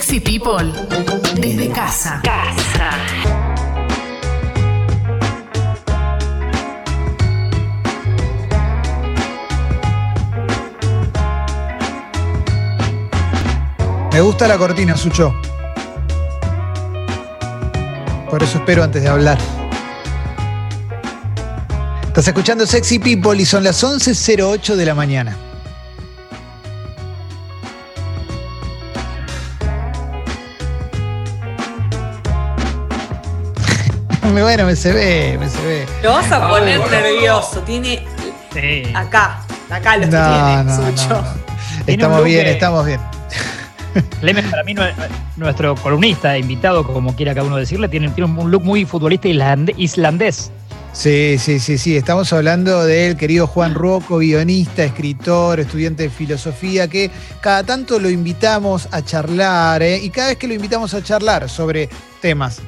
Sexy People desde casa. Casa. Me gusta la cortina, Sucho. Por eso espero antes de hablar. Estás escuchando Sexy People y son las 11.08 de la mañana. Bueno, me se ve, me se ve. Lo vas a poner nervioso. Tiene acá, acá lo tiene, Sucho. Estamos bien, estamos bien. Lemes para mí nuestro columnista, invitado, como quiera cada uno decirle, tiene, tiene un look muy futbolista islandés. Sí, sí, sí, sí. Estamos hablando del querido Juan Rocco, guionista, escritor, estudiante de filosofía, que cada tanto lo invitamos a charlar, ¿eh? y cada vez que lo invitamos a charlar sobre temas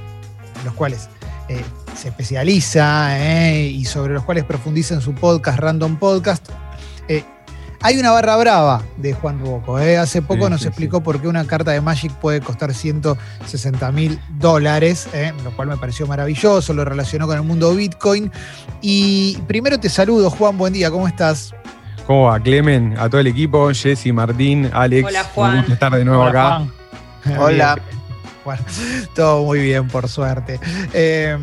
los cuales eh, se especializa ¿eh? y sobre los cuales profundiza en su podcast, Random Podcast, hay una barra brava de Juan Ruoco. ¿eh? Hace poco nos explicó por qué una carta de Magic puede costar 160 mil dólares, ¿eh? lo cual me pareció maravilloso, lo relacionó con el mundo Bitcoin. Y primero te saludo, Juan, buen día, ¿cómo estás? ¿Cómo va, Clemen? A todo el equipo, Jesse, Martín, Alex. Hola, Juan. Un gusto estar de nuevo acá. Hola. Bueno, todo muy bien, por suerte. Eh,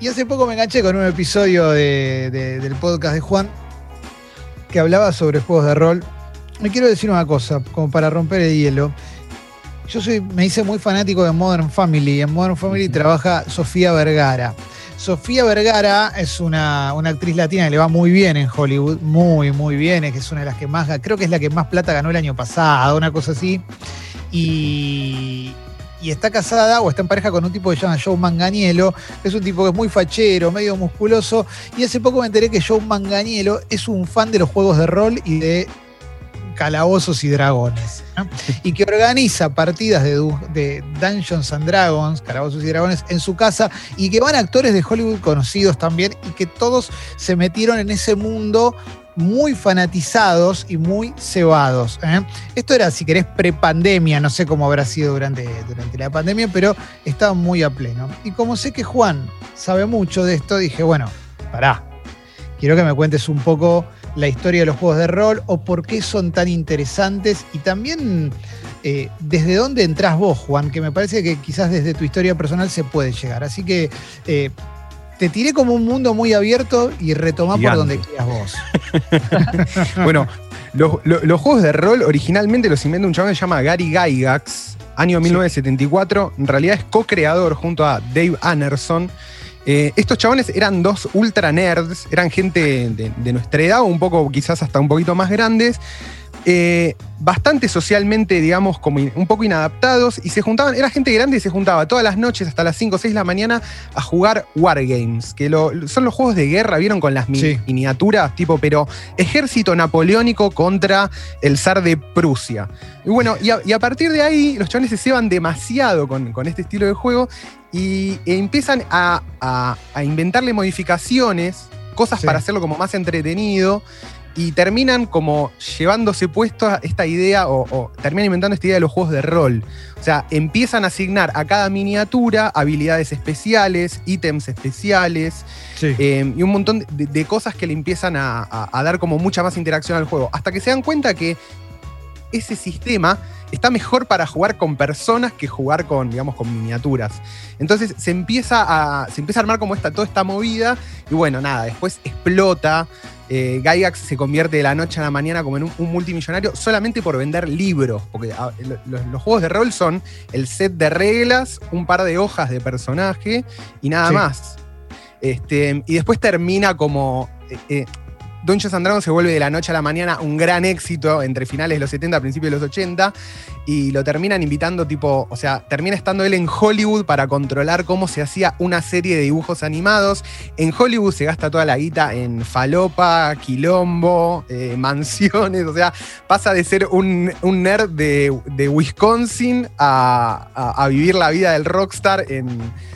y hace poco me enganché con un episodio del podcast de Juan que hablaba sobre juegos de rol. Me quiero decir una cosa, como para romper el hielo. Yo soy, me hice muy fanático de Modern Family. En Modern Family trabaja Sofía Vergara. Sofía Vergara es una, una, actriz latina que le va muy bien en Hollywood, muy, muy bien, es que es una de las que más, creo que es la que más plata ganó el año pasado, una cosa así. Y, y está casada o está en pareja con un tipo que se llama Joe Manganiello, es un tipo que es muy fachero, medio musculoso, y hace poco me enteré que Joe Manganiello es un fan de los juegos de rol y de calabozos y dragones, y que organiza partidas de, de, Dungeons and Dragons, calabozos y dragones, en su casa, y que van actores de Hollywood conocidos también, y que todos se metieron en ese mundo muy fanatizados y muy cebados. ¿eh? Esto era, si querés, prepandemia, no sé cómo habrá sido durante, durante la pandemia, pero estaba muy a pleno. Y como sé que Juan sabe mucho de esto, dije, bueno, pará, quiero que me cuentes un poco la historia de los juegos de rol o por qué son tan interesantes y también eh, desde dónde entras vos, Juan, que me parece que quizás desde tu historia personal se puede llegar. Así que eh, te tiré como un mundo muy abierto y retomá por donde quieras vos. bueno, los, juegos de rol originalmente los inventa un chaval que se llama Gary Gygax, año 1974. En realidad es co-creador junto a Dave Anderson. Eh, estos chabones eran dos ultra nerds, eran gente de, de nuestra edad, un poco quizás hasta un poquito más grandes, eh, bastante socialmente, digamos, como un poco inadaptados y se juntaban, era gente grande y se juntaba todas las noches hasta las 5 o 6 de la mañana a jugar Wargames, que son los juegos de guerra, vieron con las miniaturas, tipo, pero ejército napoleónico contra el zar de Prusia. Y bueno, y a, partir de ahí los chavales se ceban demasiado con, este estilo de juego y e empiezan a, inventarle modificaciones, cosas para hacerlo como más entretenido y terminan como llevándose puesto esta idea o, terminan inventando esta idea de los juegos de rol. O sea, empiezan a asignar a cada miniatura habilidades especiales, ítems especiales eh, y un montón de, cosas que le empiezan a, dar como mucha más interacción al juego. Hasta que se dan cuenta que ese sistema está mejor para jugar con personas que jugar con, digamos, con miniaturas. Entonces se empieza a, se empieza a armar como esta, toda esta movida y bueno, nada, después explota eh, Gygax se convierte de la noche a la mañana como en un, multimillonario solamente por vender libros, porque los, juegos de rol son el set de reglas, un par de hojas de personaje y nada más. Este, y después termina como... Eh, eh, Dungeons and se vuelve de la noche a la mañana un gran éxito entre finales de los 70, principios de los 80, y lo terminan invitando tipo, o sea, termina estando él en Hollywood para controlar cómo se hacía una serie de dibujos animados. En Hollywood se gasta toda la guita en falopa, quilombo, eh, mansiones, o sea, pasa de ser un, nerd de, Wisconsin a, vivir la vida del rockstar en...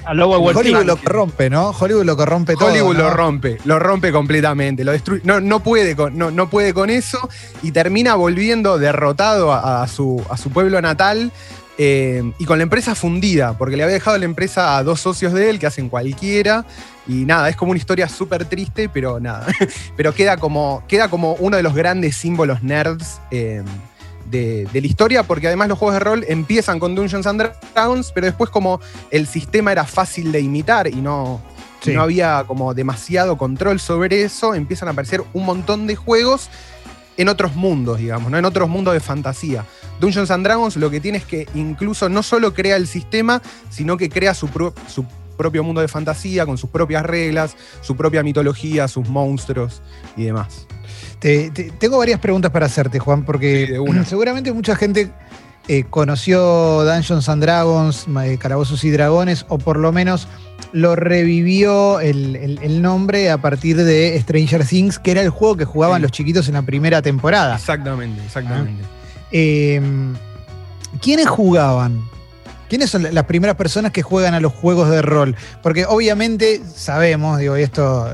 Hollywood lo corrompe, ¿no? Hollywood lo corrompe todo. Hollywood lo rompe, lo rompe completamente, lo destruye no, puede con, no, puede con eso y termina volviendo derrotado a, su, a su pueblo natal eh, y con la empresa fundida, porque le había dejado la empresa a dos socios de él que hacen cualquiera. Y nada, es como una historia súper triste, pero nada. pero queda como, queda como uno de los grandes símbolos nerds eh, de, la historia, porque además los juegos de rol empiezan con Dungeons and Dragons, pero después como el sistema era fácil de imitar y no, no había como demasiado control sobre eso, empiezan a aparecer un montón de juegos en otros mundos, digamos, ¿no? en otros mundos de fantasía. Dungeons and Dragons lo que tiene es que incluso no solo crea el sistema, sino que crea su, propio mundo de fantasía, con sus propias reglas, su propia mitología, sus monstruos y demás. tengo varias preguntas para hacerte, Juan, porque seguramente mucha gente eh, conoció Dungeons and Dragons, eh, Calabozos y Dragones, o por lo menos lo revivió el, nombre a partir de Stranger Things, que era el juego que jugaban los chiquitos en la primera temporada. Exactamente, exactamente. Em, ¿Quiénes jugaban? ¿Quiénes son las primeras personas que juegan a los juegos de rol? Porque obviamente sabemos, digo, esto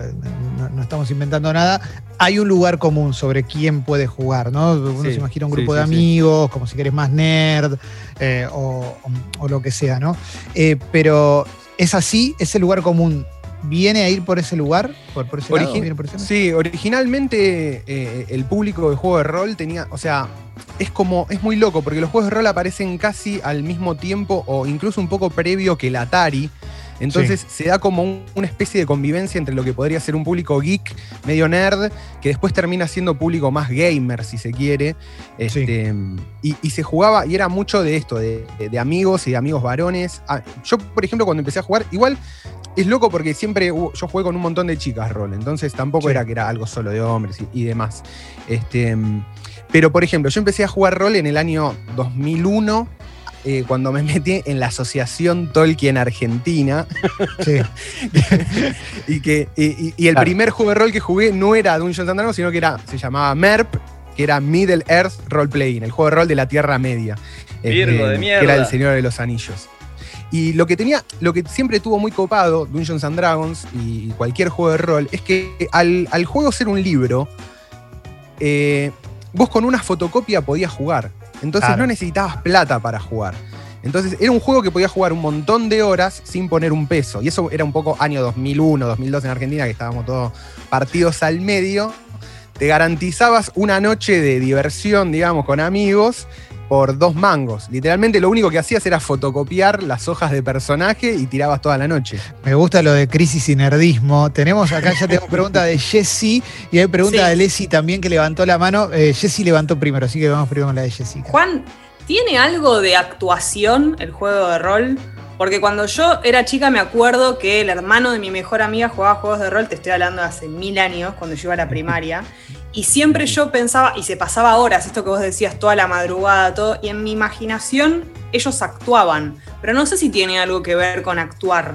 no, estamos inventando nada, hay un lugar común sobre quién puede jugar, ¿no? Uno se imagina un grupo de amigos, como si querés más nerd eh, o, lo que sea, ¿no? Eh, pero ¿Es así? ¿Ese lugar común viene a ir por ese lugar? ¿Por, ese Sí, originalmente eh, el público de juego de rol tenía, o sea, es como, es muy loco, porque los juegos de rol aparecen casi al mismo tiempo o incluso un poco previo que el Atari. Entonces se da como una especie de convivencia entre lo que podría ser un público geek, medio nerd, que después termina siendo público más gamer, si se quiere. Este, y, se jugaba, y era mucho de esto, de, amigos y de amigos varones. Ah, yo, por ejemplo, cuando empecé a jugar, igual es loco porque siempre yo jugué con un montón de chicas rol, entonces tampoco era que era algo solo de hombres y, demás. Este, pero, por ejemplo, yo empecé a jugar rol en el año 2001 eh, cuando me metí en la Asociación Tolkien Argentina. Sí. y, que, y, el primer juego de rol que jugué no era Dungeons and Dragons, sino que era, se llamaba MERP, que era Middle Earth Role Playing, el juego de rol de la Tierra Media. Virgo de mierda. Que era el Señor de los Anillos. Y lo que tenía, lo que siempre tuvo muy copado Dungeons and Dragons y cualquier juego de rol, es que al, juego ser un libro, eh, vos con una fotocopia podías jugar. Entonces no necesitabas plata para jugar. Entonces era un juego que podías jugar un montón de horas sin poner un peso. Y eso era un poco año 2001, 2002 en Argentina, que estábamos todos partidos al medio. Te garantizabas una noche de diversión, digamos, con amigos por dos mangos. Literalmente lo único que hacías era fotocopiar las hojas de personaje y tirabas toda la noche. Me gusta lo de crisis y nerdismo. Tenemos acá, ya tengo pregunta de Jessy y hay pregunta de Leslie también que levantó la mano. Eh, Jessy levantó primero, así que vamos primero con la de Jessica. Juan, ¿tiene algo de actuación el juego de rol? Porque cuando yo era chica me acuerdo que el hermano de mi mejor amiga jugaba juegos de rol, te estoy hablando de hace mil años, cuando yo iba a la primaria. Y siempre yo pensaba, y se pasaba horas, esto que vos decías, toda la madrugada, todo, y en mi imaginación ellos actuaban, pero no sé si tiene algo que ver con actuar.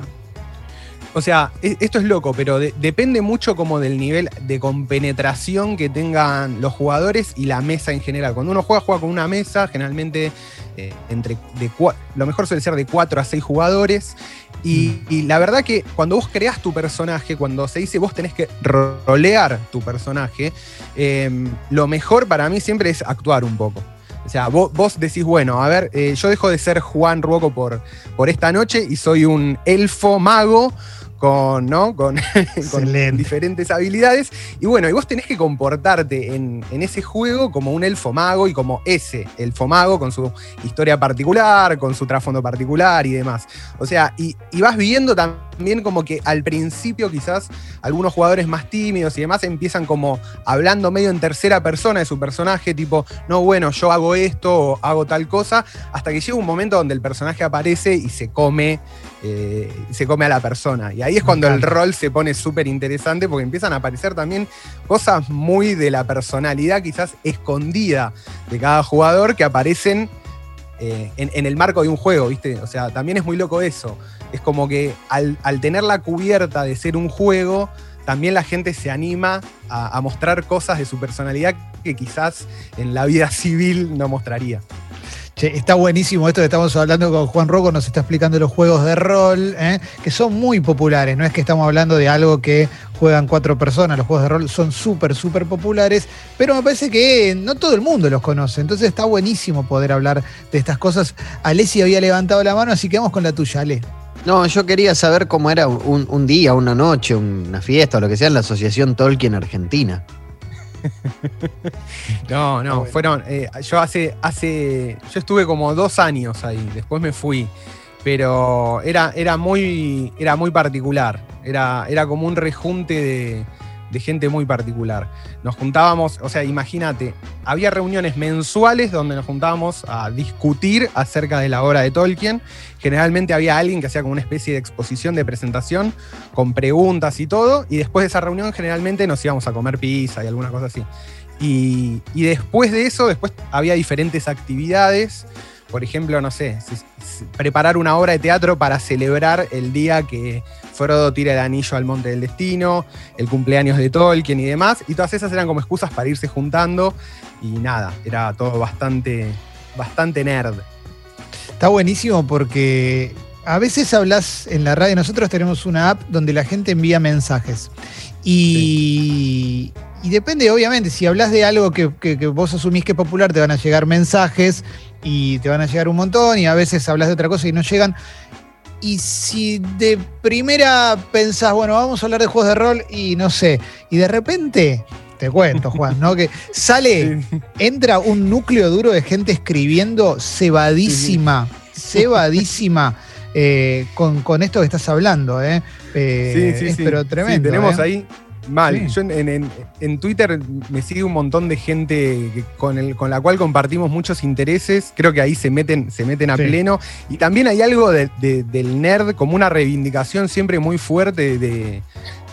O sea, e, esto es loco, pero depende mucho como del nivel de compenetración que tengan los jugadores y la mesa en general. Cuando uno juega, juega con una mesa, generalmente eh, entre de lo mejor suele ser de 4 a 6 jugadores. Y, la verdad que cuando vos creás tu personaje, cuando se dice vos tenés que rolear tu personaje, em, lo mejor para mí siempre es actuar un poco. O sea, vos, decís, bueno, a ver, eh, yo dejo de ser Juan Ruoco por, por esta noche y soy un elfo mago con, ¿no? con, diferentes habilidades. Y bueno, y vos tenés que comportarte en, ese juego como un elfo mago y como ese elfo mago con su historia particular, con su trasfondo particular y demás. O sea, y, vas viendo también como que al principio quizás algunos jugadores más tímidos y demás empiezan como hablando medio en tercera persona de su personaje, tipo, no, bueno, yo hago esto o hago tal cosa, hasta que llega un momento donde el personaje aparece y se come eh, se come a la persona. Y ahí es cuando el rol se pone súper interesante porque empiezan a aparecer también cosas muy de la personalidad quizás escondida de cada jugador que aparecen eh, en, el marco de un juego, ¿viste? O sea, también es muy loco eso. Es como que al, tener la cubierta de ser un juego, también la gente se anima a mostrar cosas de su personalidad que quizás en la vida civil no mostraría está buenísimo esto que estamos hablando con Juan Rocco, nos está explicando los juegos de rol, ¿eh? que son muy populares, no es que estamos hablando de algo que juegan cuatro personas, los juegos de rol son súper, súper populares, pero me parece que no todo el mundo los conoce, entonces está buenísimo poder hablar de estas cosas. Alessi había levantado la mano, así que vamos con la tuya, Ale. No, yo quería saber cómo era un, un día, una noche, una fiesta o lo que sea en la Asociación Tolkien Argentina. No, no, fueron. eh, yo hace, hace. Yo estuve como dos años ahí, después me fui. Pero era, era, muy, era muy particular. Era, era como un rejunte de, de gente muy particular. Nos juntábamos, o sea, imagínate, había reuniones mensuales donde nos juntábamos a discutir acerca de la obra de Tolkien. Generalmente había alguien que hacía como una especie de exposición, de presentación, con preguntas y todo. Y después de esa reunión, generalmente nos íbamos a comer pizza y alguna cosa así. Y, después de eso, después había diferentes actividades. Por ejemplo, no sé, preparar una obra de teatro para celebrar el día que Frodo tira el anillo al Monte del Destino, el cumpleaños de Tolkien y demás. Y todas esas eran como excusas para irse juntando. Y nada, era todo bastante, bastante nerd. Está buenísimo porque a veces hablas en la radio, nosotros tenemos una app donde la gente envía mensajes. Y, y depende, obviamente, si hablas de algo que, que- que vos asumís que es popular, te van a llegar mensajes y te van a llegar un montón, y a veces hablas de otra cosa y no llegan. Y si de primera pensás, bueno, vamos a hablar de juegos de rol y no sé, y de repente, te cuento, Juan, ¿no? Que sale entra un núcleo duro de gente escribiendo cebadísima, cebadísima eh, con, con esto que estás hablando, ¿eh? Eh, Sí, sí, es sí. pero Sí, tremendo. tenemos ¿eh? ahí mal. Sí. Yo en, en- en Twitter me sigue un montón de gente que- con, el, con la cual compartimos muchos intereses. Creo que ahí se meten, se meten a Sí. pleno. Y también hay algo de- de- del nerd como una reivindicación siempre muy fuerte de,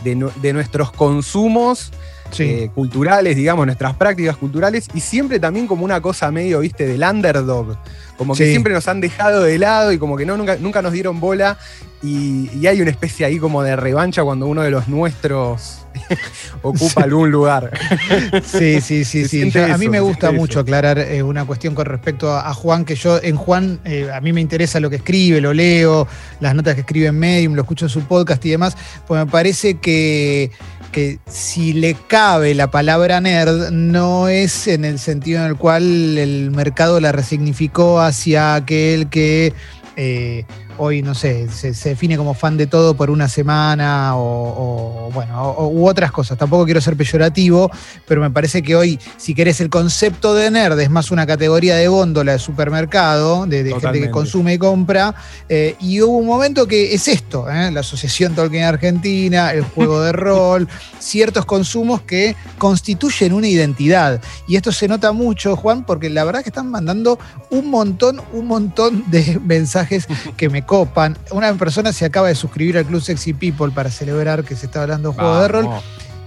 de nuestros consumos. Sí. eh, culturales, digamos, nuestras prácticas culturales, y siempre también como una cosa medio, viste, del underdog. Como que Sí. siempre nos han dejado de lado y como que no, nunca, nunca nos dieron bola. Y, y hay una especie ahí como de revancha cuando uno de los nuestros ocupa algún lugar. Sí, sí, sí, sí. a mí me gusta mucho eso. aclarar eh, una cuestión con respecto a, a Juan, que yo en Juan, eh, a mí me interesa lo que escribe, lo leo, las notas que escribe en Medium, lo escucho en su podcast y demás, pues me parece que, que si le cabe la palabra nerd, no es en el sentido en el cual el mercado la resignificó hacia aquel que... eh, hoy, no sé, se, se define como fan de todo por una semana o, o, bueno, o- u otras cosas. Tampoco quiero ser peyorativo, pero me parece que hoy, si querés, el concepto de nerd es más una categoría de góndola de supermercado, de, de gente que consume y compra. eh, y hubo un momento que es esto, ¿eh? la Asociación Tolkien Argentina, el juego de rol, ciertos consumos que constituyen una identidad. Y esto se nota mucho, Juan, porque la verdad que están mandando un montón, un montón de mensajes que me copan. Una persona se acaba de suscribir al Club Sexy People para celebrar que se está hablando de juego de rol.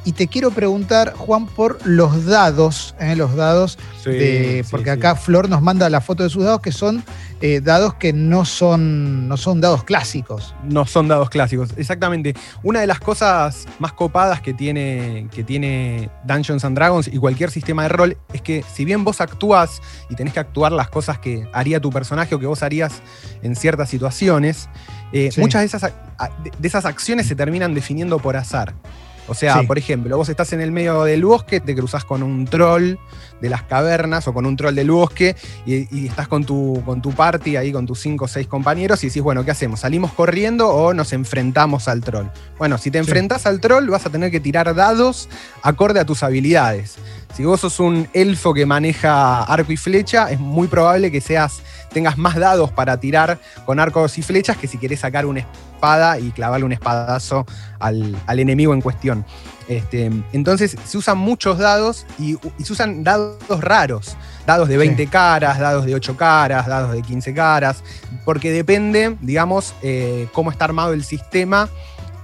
Y te quiero preguntar, Juan, por los dados, ¿eh? los dados, Sí, de, porque sí. acá Flor nos manda la foto de sus dados, que son eh, dados que no son, no son dados clásicos. no son dados clásicos. Exactamente. Una de las cosas más copadas que tiene, que tiene Dungeons and Dragons y cualquier sistema de rol es que si bien vos actúas y tenés que actuar las cosas que haría tu personaje o que vos harías en ciertas situaciones, eh, muchas esas, de esas acciones se terminan definiendo por azar. O sea, Sí. por ejemplo, vos estás en el medio del bosque, te cruzás con un troll de las cavernas o con un troll del bosque y, y estás con tu, con tu party ahí, con tus cinco o seis compañeros y decís, bueno, ¿qué hacemos? ¿Salimos corriendo o nos enfrentamos al troll? Bueno, si te Sí. enfrentás al troll vas a tener que tirar dados acorde a tus habilidades. Si vos sos un elfo que maneja arco y flecha, es muy probable que seas, tengas más dados para tirar con arcos y flechas que si querés sacar una espada y clavarle un espadazo al, al enemigo en cuestión. Este, entonces se usan muchos dados y, y se usan dados raros. Dados de 20 caras, dados de 8 caras, dados de 15 caras, porque depende, digamos, eh, cómo está armado el sistema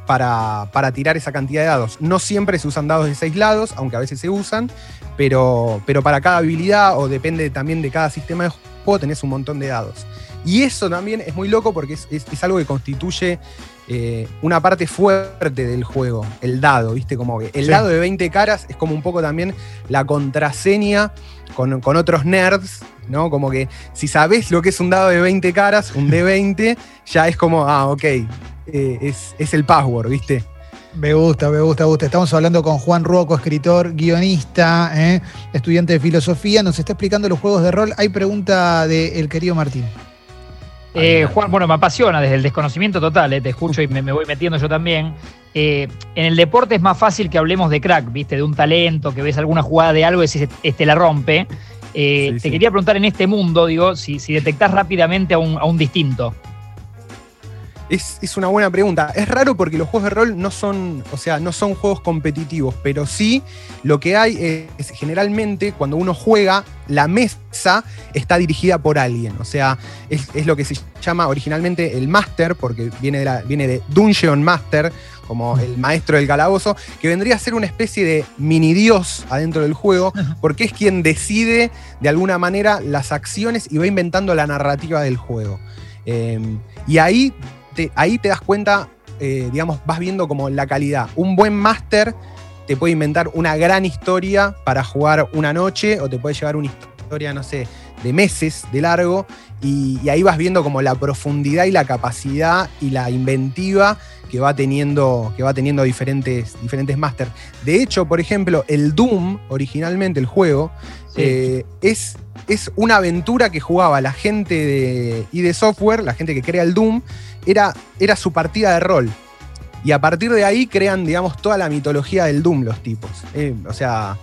para, para tirar esa cantidad de dados. No siempre se usan dados de 6 lados, aunque a veces se usan, pero, pero para cada habilidad o depende también de cada sistema de juego tenés un montón de dados. Y eso también es muy loco porque es, es- es algo que constituye eh, una parte fuerte del juego, el dado, ¿viste? Como que el Sí. dado de 20 caras es como un poco también la contraseña con, con otros nerds, ¿no? Como que si sabés lo que es un dado de 20 caras, un D20, ya es como, ah, ok, eh, es, es el password, ¿viste? Me gusta, me gusta, me gusta. Estamos hablando con Juan Ruoco, escritor, guionista, ¿eh? estudiante de filosofía. Nos está explicando los juegos de rol. Hay pregunta del querido Martín. Eh, Juan, bueno, me apasiona desde el desconocimiento total, eh, te escucho y me, me voy metiendo yo también. Eh, en el deporte es más fácil que hablemos de crack, ¿viste? De un talento, que ves alguna jugada de algo y decís, este la rompe. Eh, Sí, te sí. quería preguntar en este mundo, digo, si, si detectás rápidamente a un, a un distinto. Es, es una buena pregunta. Es raro porque los juegos de rol no son, o sea, no son juegos competitivos, pero sí lo que hay es generalmente cuando uno juega, la mesa está dirigida por alguien. O sea, es, es lo que se llama originalmente el Master, porque viene de, la- viene de Dungeon Master, como el maestro del calabozo, que vendría a ser una especie de mini dios adentro del juego, porque es quien decide de alguna manera las acciones y va inventando la narrativa del juego. Eh, y ahí ahí te das cuenta, eh, digamos, vas viendo como la calidad. Un buen máster te puede inventar una gran historia para jugar una noche o te puede llevar una historia, no sé, de meses de largo y, y ahí vas viendo como la profundidad y la capacidad y la inventiva que va teniendo, que va teniendo diferentes, diferentes máster. De hecho, por ejemplo, el Doom, originalmente el juego, Sí. eh, es, es una aventura que jugaba la gente de ID Software, la gente que crea el Doom, era, era su partida de rol. Y a partir de ahí crean, digamos, toda la mitología del Doom los tipos. Eh, o sea,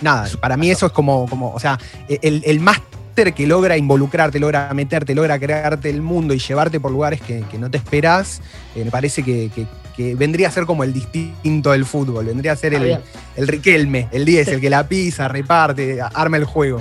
nada, para mí eso es como, como o sea, el, el máster que logra involucrarte, logra meterte, logra crearte el mundo y llevarte por lugares que, que no te esperás, eh, me parece que, que- que vendría a ser como el distinto del fútbol, vendría a ser el, el Riquelme, el 10, el que la pisa, reparte, arma el juego.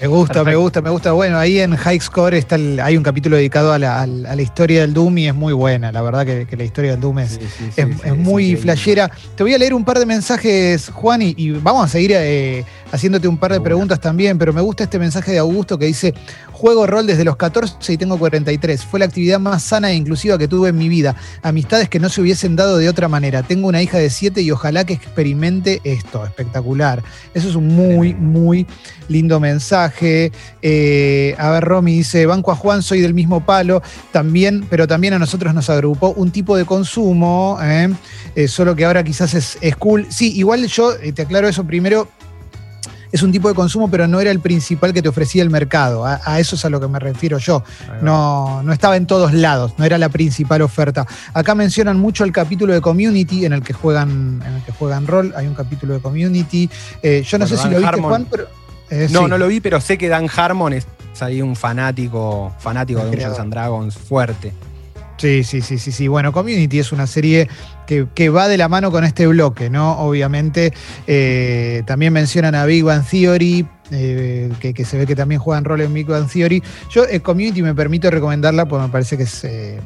Me gusta, me gusta, me gusta. Bueno, ahí en High Score está el- hay un capítulo dedicado a la, a historia del Doom y es muy buena. La verdad que, que la historia del Doom es, Sí, sí, sí, es, sí, es muy flashera. Te voy a leer un par de mensajes, Juan, y, y vamos a seguir eh, haciéndote un par de preguntas también, pero me gusta este mensaje de Augusto que dice, juego rol desde los 14 y tengo 43. Fue la actividad más sana e inclusiva que tuve en mi vida. Amistades que no se hubiesen dado de otra manera. Tengo una hija de 7 y ojalá que experimente esto. Espectacular. Eso es un muy, muy lindo mensaje. Eh, a ver, Romy dice, Banco a Juan, soy del mismo palo, también, pero también a nosotros nos agrupó un tipo de consumo, ¿eh? Eh, solo que ahora quizás es, es cool. Sí, igual yo te aclaro eso primero. Es un tipo de consumo, pero no era el principal que te ofrecía el mercado. A, a eso es a lo que me refiero yo. No, no estaba en todos lados, no era la principal oferta. Acá mencionan mucho el capítulo de Community en el que juegan, en el que juegan rol. Hay un capítulo de Community. Eh, yo no Bueno, sé si lo viste, Harmon. Juan, pero. eh, No, sí. no lo vi, pero sé que Dan Harmon es ahí un fanático, fanático de Dungeons and Dragons fuerte. Sí, sí, sí, sí, sí. Bueno, Community es una serie que, que va de la mano con este bloque, ¿no? Obviamente. eh, también mencionan a Big Bang Theory, eh, que, que se ve que también juegan rol en Big Bang Theory. Yo, eh, Community, me permito recomendarla porque me parece que es eh,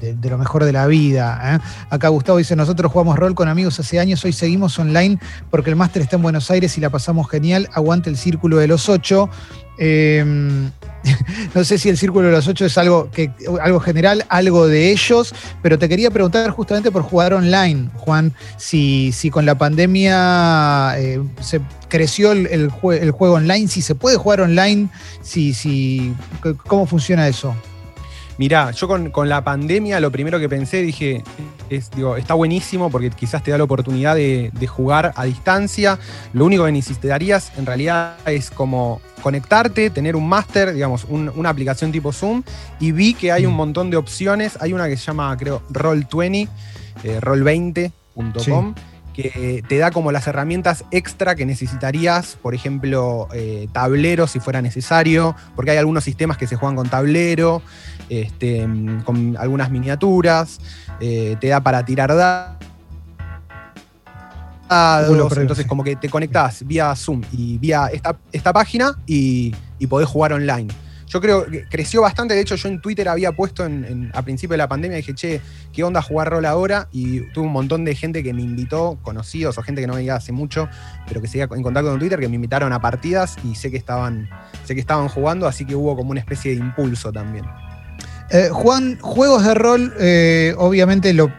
de, lo mejor de la vida. Acá Gustavo dice: Nosotros jugamos rol con amigos hace años, hoy seguimos online porque el máster está en Buenos Aires y la pasamos genial. Aguante el círculo de los ocho. Eh, no sé si el círculo de los ocho es algo, que, algo general, algo de ellos, pero te quería preguntar justamente por jugar online, Juan, si, si con la pandemia eh, se creció el, el jue- el juego online, si se puede jugar online, si, si, ¿cómo funciona eso? Mirá, yo con, con la pandemia lo primero que pensé, dije, es, digo, está buenísimo porque quizás te da la oportunidad de, de jugar a distancia. Lo único que necesitarías en realidad es como conectarte, tener un máster, digamos, un- una aplicación tipo Zoom, y vi que hay un montón de opciones. Hay una que se llama, creo, Roll20, eh, roll20.com. que te da como las herramientas extra que necesitarías, por ejemplo, eh, tablero si fuera necesario, porque hay algunos sistemas que se juegan con tablero, este, con algunas miniaturas, eh, te da para tirar da- dados, entonces como que te conectás vía Zoom y vía esta, esta página y, y podés jugar online. Yo creo que creció bastante, de hecho yo en Twitter había puesto a principio de la pandemia, dije, che, ¿qué onda jugar rol ahora? Y tuve un montón de gente que me invitó, conocidos o gente que no veía hace mucho, pero que seguía en contacto con Twitter, que me invitaron a partidas y sé que estaban, sé que estaban jugando, así que hubo como una especie de impulso también. Eh, Juan, juegos de rol, eh, obviamente lo,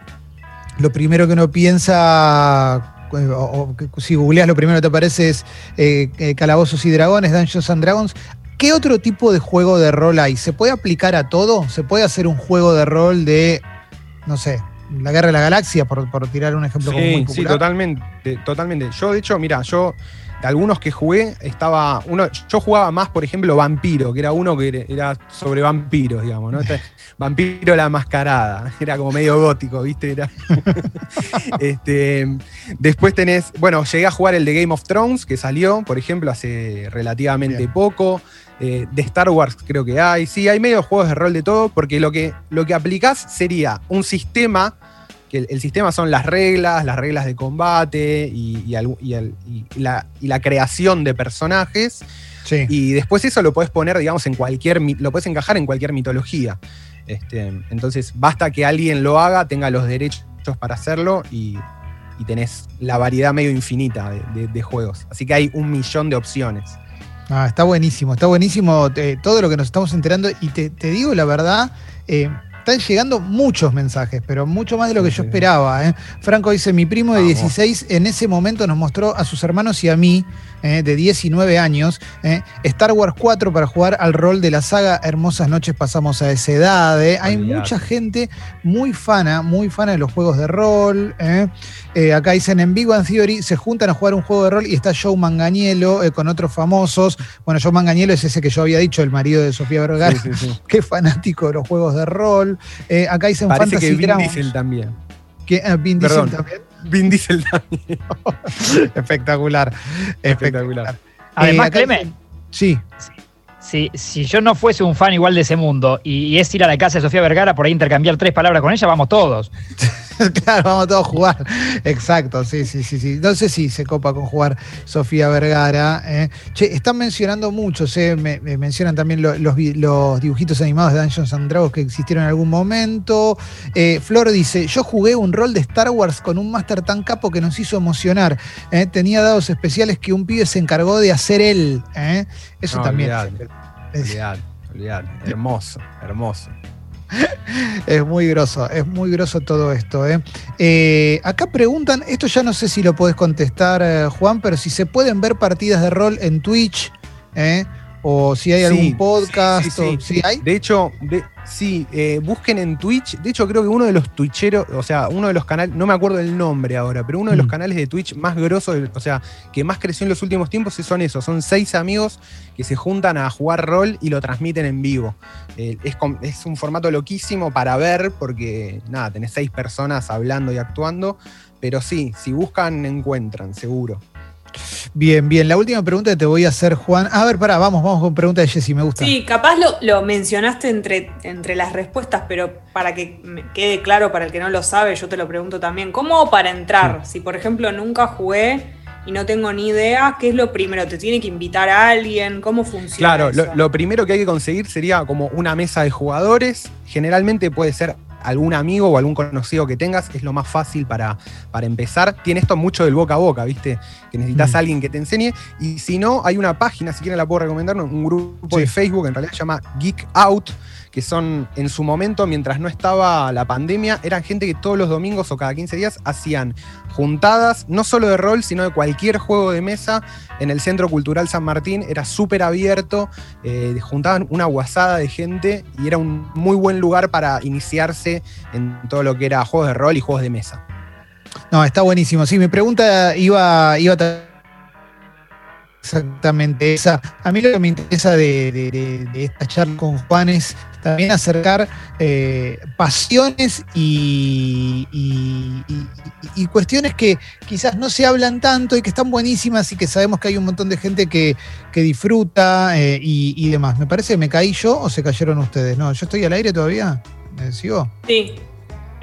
primero que uno piensa, eh, o, si googleas lo primero que te aparece es Calabozos y Dragones, Dungeons and Dragons. ¿Qué otro tipo de juego de rol hay? ¿Se puede aplicar a todo? ¿Se puede hacer un juego de rol de, no sé, la Guerra de la Galaxia, por, por tirar un ejemplo como muy Sí, popular. sí, totalmente, totalmente. Yo, de hecho, mira, yo de algunos que jugué, estaba. Uno, yo jugaba más, por ejemplo, Vampiro, que era uno que era- era sobre vampiros, digamos, ¿no? Este, Vampiro la mascarada. Era como medio gótico, ¿viste? Era. este, después tenés. Bueno, llegué a jugar el de Game of Thrones, que salió, por ejemplo, hace relativamente Bien. poco. Eh, de Star Wars creo que hay. Sí, hay medio juegos de rol de todo, porque lo que, lo que aplicás sería un sistema que el, el sistema son las reglas, las reglas de combate y, y al- y al- y la, y la creación de personajes. Sí. Y después eso lo puedes poner, digamos, en cualquier. lo puedes encajar en cualquier mitología. Este, entonces, basta que alguien lo haga, tenga los derechos para hacerlo y, y tenés la variedad medio infinita de, de- de juegos. Así que hay un millón de opciones. Ah, está buenísimo, está buenísimo eh, todo lo que nos estamos enterando. Y te, digo la verdad, eh, están llegando muchos mensajes, pero mucho más de lo que yo esperaba. eh. Franco dice, mi primo de Vamos. 16 en ese momento nos mostró a sus hermanos y a mí, eh, de 19 años, eh, Star Wars 4 para jugar al rol de la saga Hermosas Noches pasamos a esa edad. Hay mucha gente muy fana, muy fana de los juegos de rol. acá dicen en Big Bang Theory se juntan a jugar un juego de rol y está Joe Manganiello con otros famosos. Bueno, Joe Manganiello es ese que yo había dicho, el marido de Sofía Vergara, Sí, sí, sí. que fanático de los juegos de rol. Eh, acá dicen Parece Fantasy que Vin Grounds, Diesel también. que, eh, Vin Diesel Perdón. también. Vin Diesel también. Espectacular. Espectacular. Además, Eh, Clemen, dicen- Sí, si, si yo no fuese un fan igual de ese mundo y, y es ir a la casa de Sofía Vergara por ahí intercambiar tres palabras con ella, vamos todos. claro, vamos todos a jugar. Exacto, sí, sí, sí, sí. No sé si se copa con jugar Sofía Vergara. eh. Che, están mencionando muchos, eh. me, me mencionan también lo- los, dibujitos animados de Dungeons and Dragons que existieron en algún momento. Eh, Flor dice, yo jugué un rol de Star Wars con un máster tan capo que nos hizo emocionar. eh. Tenía dados especiales que un pibe se encargó de hacer él. eh. Eso No, también. olvidate. Olvidate, olvidate. Hermoso, hermoso. Es muy groso, es muy groso todo esto. ¿eh? Eh, acá preguntan, esto ya no sé si lo podés contestar, eh, Juan, pero si se pueden ver partidas de rol en Twitch, ¿eh? O si hay Sí, algún podcast, sí, sí, o- sí. ¿sí hay? De hecho, de- sí, eh, busquen en Twitch. De hecho, creo que uno de los twitcheros, o sea, uno de los canales, no me acuerdo el nombre ahora, pero uno de los Mm. canales de Twitch más grosos, o sea, que más creció en los últimos tiempos son esos. Son seis amigos que se juntan a jugar rol y lo transmiten en vivo. Eh, es, es un formato loquísimo para ver, porque nada, tenés seis personas hablando y actuando. Pero sí, si buscan, encuentran, seguro. Bien, bien. La última pregunta que te voy a hacer, Juan. A ver, pará, vamos, vamos con pregunta de Jessy, me gusta. Sí, capaz lo, lo mencionaste entre, entre las respuestas, pero para que me quede claro para el que no lo sabe, yo te lo pregunto también. ¿Cómo para entrar? Si, por ejemplo, nunca jugué y no tengo ni idea, ¿qué es lo primero? ¿Te tiene que invitar a alguien? ¿Cómo funciona? Claro, eso? lo, lo primero que hay que conseguir sería como una mesa de jugadores. Generalmente puede ser algún amigo o algún conocido que tengas, es lo más fácil para, para empezar. Tiene esto mucho del boca a boca, ¿viste? Que necesitas Mm. a alguien que te enseñe. Y si no, hay una página, si quieren la puedo recomendar, un grupo Sí. de Facebook, en realidad se llama Geek Out, que son en su momento, mientras no estaba la pandemia, eran gente que todos los domingos o cada 15 días hacían juntadas, no solo de rol, sino de cualquier juego de mesa en el Centro Cultural San Martín. Era súper abierto, eh, juntaban una guasada de gente y era un muy buen lugar para iniciarse en todo lo que era juegos de rol y juegos de mesa. No, está buenísimo. Sí, mi pregunta iba, iba a exactamente esa. A mí lo que me interesa de- de esta charla con Juan es también acercar eh, pasiones y, y- y- y cuestiones que quizás no se hablan tanto y que están buenísimas y que sabemos que hay un montón de gente que, que disfruta eh, y, y demás. Me parece que me caí yo o se cayeron ustedes. No, yo estoy al aire todavía. ¿Me sigo? Sí,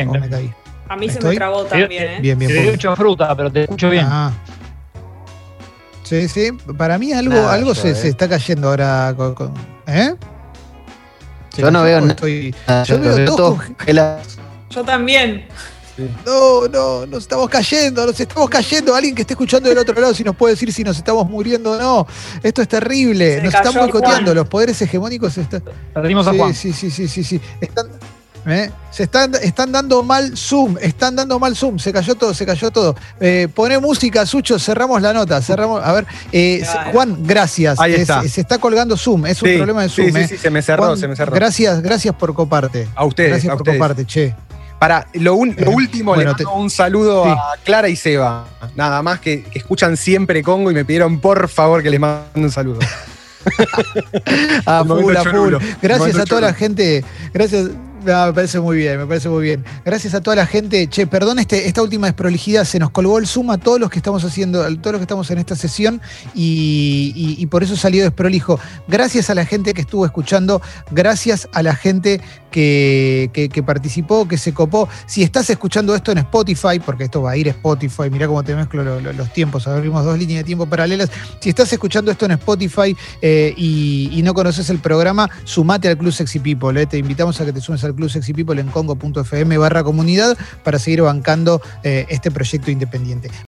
¿O me caí? a mí se me trabó también, ¿eh? Bien, bien. Te hecho fruta, pero te escucho bien. Ah. Sí, sí. Para mí algo, Nada, algo yo, se, eh. se está cayendo ahora. con- con- ¿Eh? ¿Se Yo no veo nada. estoy- Yo veo veo todo todo congelado. Yo también. No, no, nos estamos cayendo, nos estamos cayendo. Alguien que esté escuchando del otro lado, si nos puede decir si nos estamos muriendo o no. Esto es terrible. Se nos están boicoteando. Los poderes hegemónicos están. Perdimos a Sí, Juan. sí, sí, sí, sí, sí. Están, ¿eh? Se están, están dando mal Zoom, están dando mal Zoom, se cayó todo, se cayó todo. Eh, poné música, Sucho, cerramos la nota, cerramos. A ver, eh. Juan, gracias. Ahí Es- está. se está colgando Zoom, es un Sí, problema de sí, Zoom. sí, eh. sí, se me cerró, Juan, se me cerró. Gracias, gracias por coparte. A ustedes, Gracias a por ustedes. coparte, che. Para lo, un- lo último, Bueno, le te- mando un saludo Sí. a Clara y Seba. Nada más que, que escuchan siempre Congo y me pidieron por favor que les mande un saludo. A full, a full. Gracias a toda la gente. Gracias. No, me parece muy bien, me parece muy bien. Gracias a toda la gente. Che, perdón este, esta última desprolijidad, se nos colgó el Zoom a todos los que estamos haciendo, a todos los que estamos en esta sesión y, por eso salió desprolijo. Gracias a la gente que estuvo escuchando, gracias a la gente que, participó, que se copó. Si estás escuchando esto en Spotify, porque esto va a ir a Spotify, mirá cómo te mezclo lo- lo- los tiempos, abrimos dos líneas de tiempo paralelas. Si estás escuchando esto en Spotify eh, y, y no conoces el programa, sumate al Club Sexy People. eh. Te invitamos a que te sumes al Club Sexy People en congo.fm barra comunidad para seguir bancando eh, este proyecto independiente.